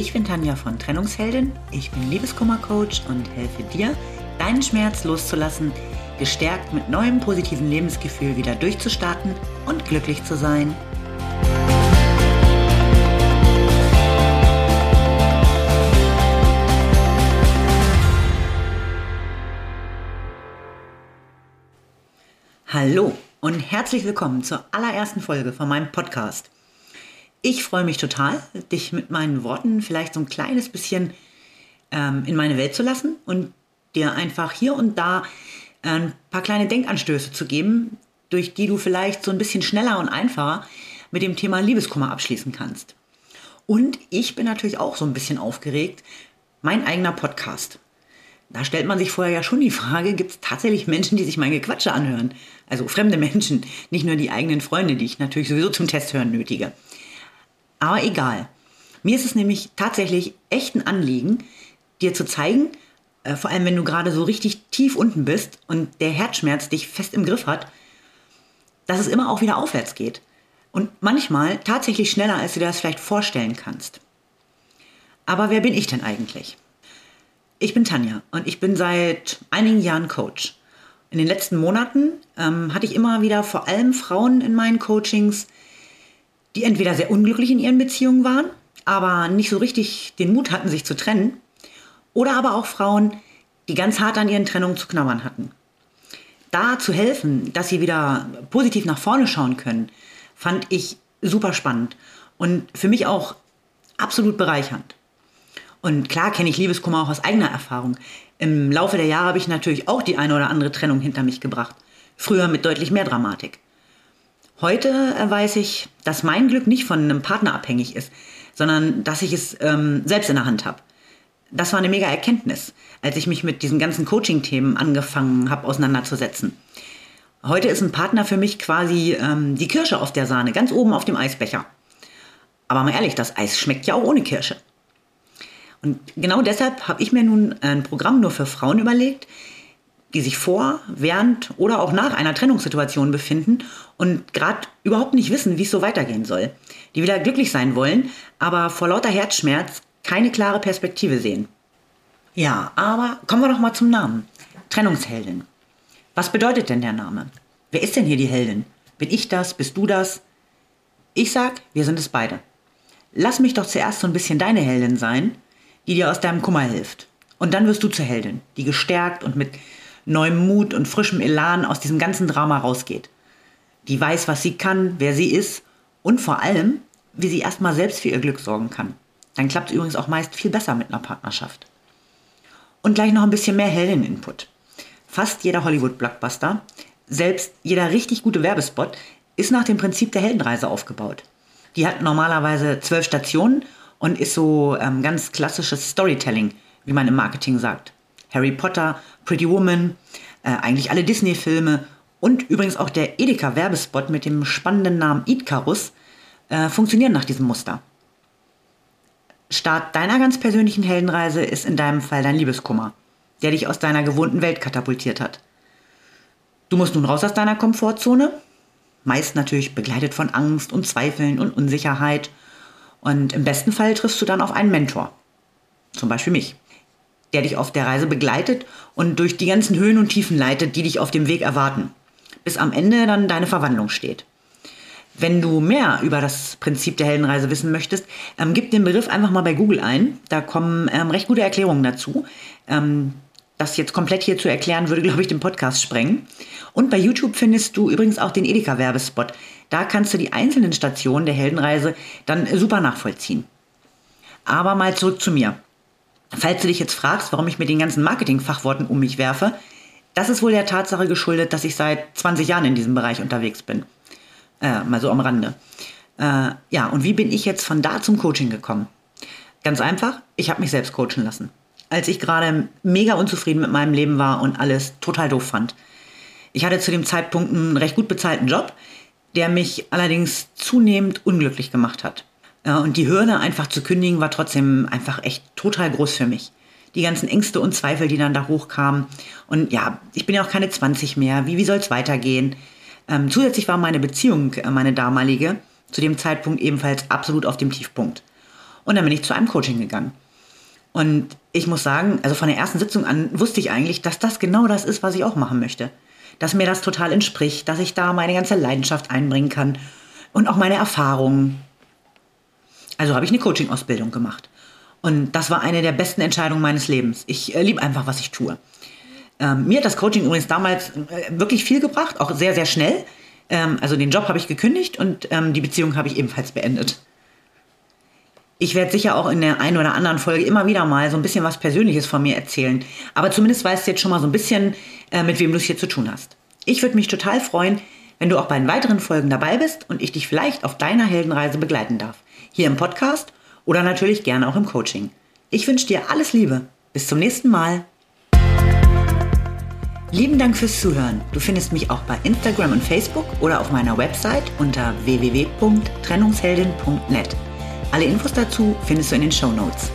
Ich bin Tanja von Trennungsheldin. Ich bin Liebeskummercoach und helfe dir, deinen Schmerz loszulassen, gestärkt mit neuem positiven Lebensgefühl wieder durchzustarten und glücklich zu sein. Hallo und herzlich willkommen zur allerersten Folge von meinem Podcast. Ich freue mich total, dich mit meinen Worten vielleicht so ein kleines bisschen ähm, in meine Welt zu lassen und dir einfach hier und da ein paar kleine Denkanstöße zu geben, durch die du vielleicht so ein bisschen schneller und einfacher mit dem Thema Liebeskummer abschließen kannst. Und ich bin natürlich auch so ein bisschen aufgeregt. Mein eigener Podcast. Da stellt man sich vorher ja schon die Frage, gibt es tatsächlich Menschen, die sich mein Gequatsche anhören? Also fremde Menschen, nicht nur die eigenen Freunde, die ich natürlich sowieso zum Test hören nötige. Aber egal. Mir ist es nämlich tatsächlich echt ein Anliegen, dir zu zeigen, äh, vor allem wenn du gerade so richtig tief unten bist und der Herzschmerz dich fest im Griff hat, dass es immer auch wieder aufwärts geht. Und manchmal tatsächlich schneller, als du dir das vielleicht vorstellen kannst. Aber wer bin ich denn eigentlich? Ich bin Tanja und ich bin seit einigen Jahren Coach. In den letzten Monaten ähm, hatte ich immer wieder vor allem Frauen in meinen Coachings, die entweder sehr unglücklich in ihren Beziehungen waren, aber nicht so richtig den Mut hatten, sich zu trennen, oder aber auch Frauen, die ganz hart an ihren Trennungen zu knabbern hatten. Da zu helfen, dass sie wieder positiv nach vorne schauen können, fand ich super spannend und für mich auch absolut bereichernd. Und klar kenne ich Liebeskummer auch aus eigener Erfahrung. Im Laufe der Jahre habe ich natürlich auch die eine oder andere Trennung hinter mich gebracht. Früher mit deutlich mehr Dramatik. Heute weiß ich, dass mein Glück nicht von einem Partner abhängig ist, sondern dass ich es ähm, selbst in der Hand habe. Das war eine mega Erkenntnis, als ich mich mit diesen ganzen Coaching-Themen angefangen habe auseinanderzusetzen. Heute ist ein Partner für mich quasi ähm, die Kirsche auf der Sahne, ganz oben auf dem Eisbecher. Aber mal ehrlich, das Eis schmeckt ja auch ohne Kirsche. Und genau deshalb habe ich mir nun ein Programm nur für Frauen überlegt, die sich vor, während oder auch nach einer Trennungssituation befinden und gerade überhaupt nicht wissen, wie es so weitergehen soll. Die wieder glücklich sein wollen, aber vor lauter Herzschmerz keine klare Perspektive sehen. Ja, aber kommen wir doch mal zum Namen. Trennungsheldin. Was bedeutet denn der Name? Wer ist denn hier die Heldin? Bin ich das? Bist du das? Ich sag, wir sind es beide. Lass mich doch zuerst so ein bisschen deine Heldin sein, die dir aus deinem Kummer hilft. Und dann wirst du zur Heldin, die gestärkt und mit neuem Mut und frischem Elan aus diesem ganzen Drama rausgeht. Die weiß, was sie kann, wer sie ist und vor allem, wie sie erstmal selbst für ihr Glück sorgen kann. Dann klappt es übrigens auch meist viel besser mit einer Partnerschaft. Und gleich noch ein bisschen mehr Heldin-Input. Fast jeder Hollywood-Blockbuster, selbst jeder richtig gute Werbespot, ist nach dem Prinzip der Heldenreise aufgebaut. Die hat normalerweise zwölf Stationen und ist so ähm, ganz klassisches Storytelling, wie man im Marketing sagt. Harry Potter, Pretty Woman, äh, eigentlich alle Disney-Filme und übrigens auch der Edeka-Werbespot mit dem spannenden Namen Idkarus äh, funktionieren nach diesem Muster. Start deiner ganz persönlichen Heldenreise ist in deinem Fall dein Liebeskummer, der dich aus deiner gewohnten Welt katapultiert hat. Du musst nun raus aus deiner Komfortzone, meist natürlich begleitet von Angst und Zweifeln und Unsicherheit. Und im besten Fall triffst du dann auf einen Mentor, zum Beispiel mich der dich auf der Reise begleitet und durch die ganzen Höhen und Tiefen leitet, die dich auf dem Weg erwarten, bis am Ende dann deine Verwandlung steht. Wenn du mehr über das Prinzip der Heldenreise wissen möchtest, ähm, gib den Begriff einfach mal bei Google ein. Da kommen ähm, recht gute Erklärungen dazu. Ähm, das jetzt komplett hier zu erklären, würde, glaube ich, den Podcast sprengen. Und bei YouTube findest du übrigens auch den Edeka-Werbespot. Da kannst du die einzelnen Stationen der Heldenreise dann super nachvollziehen. Aber mal zurück zu mir. Falls du dich jetzt fragst, warum ich mit den ganzen Marketing-Fachworten um mich werfe, das ist wohl der Tatsache geschuldet, dass ich seit 20 Jahren in diesem Bereich unterwegs bin. Äh, mal so am Rande. Äh, ja, und wie bin ich jetzt von da zum Coaching gekommen? Ganz einfach, ich habe mich selbst coachen lassen. Als ich gerade mega unzufrieden mit meinem Leben war und alles total doof fand. Ich hatte zu dem Zeitpunkt einen recht gut bezahlten Job, der mich allerdings zunehmend unglücklich gemacht hat. Und die Hürde, einfach zu kündigen, war trotzdem einfach echt total groß für mich. Die ganzen Ängste und Zweifel, die dann da hochkamen. Und ja, ich bin ja auch keine 20 mehr. Wie, wie soll es weitergehen? Ähm, zusätzlich war meine Beziehung, äh, meine damalige, zu dem Zeitpunkt ebenfalls absolut auf dem Tiefpunkt. Und dann bin ich zu einem Coaching gegangen. Und ich muss sagen, also von der ersten Sitzung an wusste ich eigentlich, dass das genau das ist, was ich auch machen möchte. Dass mir das total entspricht, dass ich da meine ganze Leidenschaft einbringen kann und auch meine Erfahrungen. Also habe ich eine Coaching-Ausbildung gemacht. Und das war eine der besten Entscheidungen meines Lebens. Ich äh, liebe einfach, was ich tue. Ähm, mir hat das Coaching übrigens damals äh, wirklich viel gebracht, auch sehr, sehr schnell. Ähm, also den Job habe ich gekündigt und ähm, die Beziehung habe ich ebenfalls beendet. Ich werde sicher auch in der einen oder anderen Folge immer wieder mal so ein bisschen was Persönliches von mir erzählen. Aber zumindest weißt du jetzt schon mal so ein bisschen, äh, mit wem du es hier zu tun hast. Ich würde mich total freuen, wenn du auch bei den weiteren Folgen dabei bist und ich dich vielleicht auf deiner Heldenreise begleiten darf. Hier im Podcast oder natürlich gerne auch im Coaching. Ich wünsche dir alles Liebe. Bis zum nächsten Mal. Lieben Dank fürs Zuhören. Du findest mich auch bei Instagram und Facebook oder auf meiner Website unter www.trennungsheldin.net. Alle Infos dazu findest du in den Show Notes.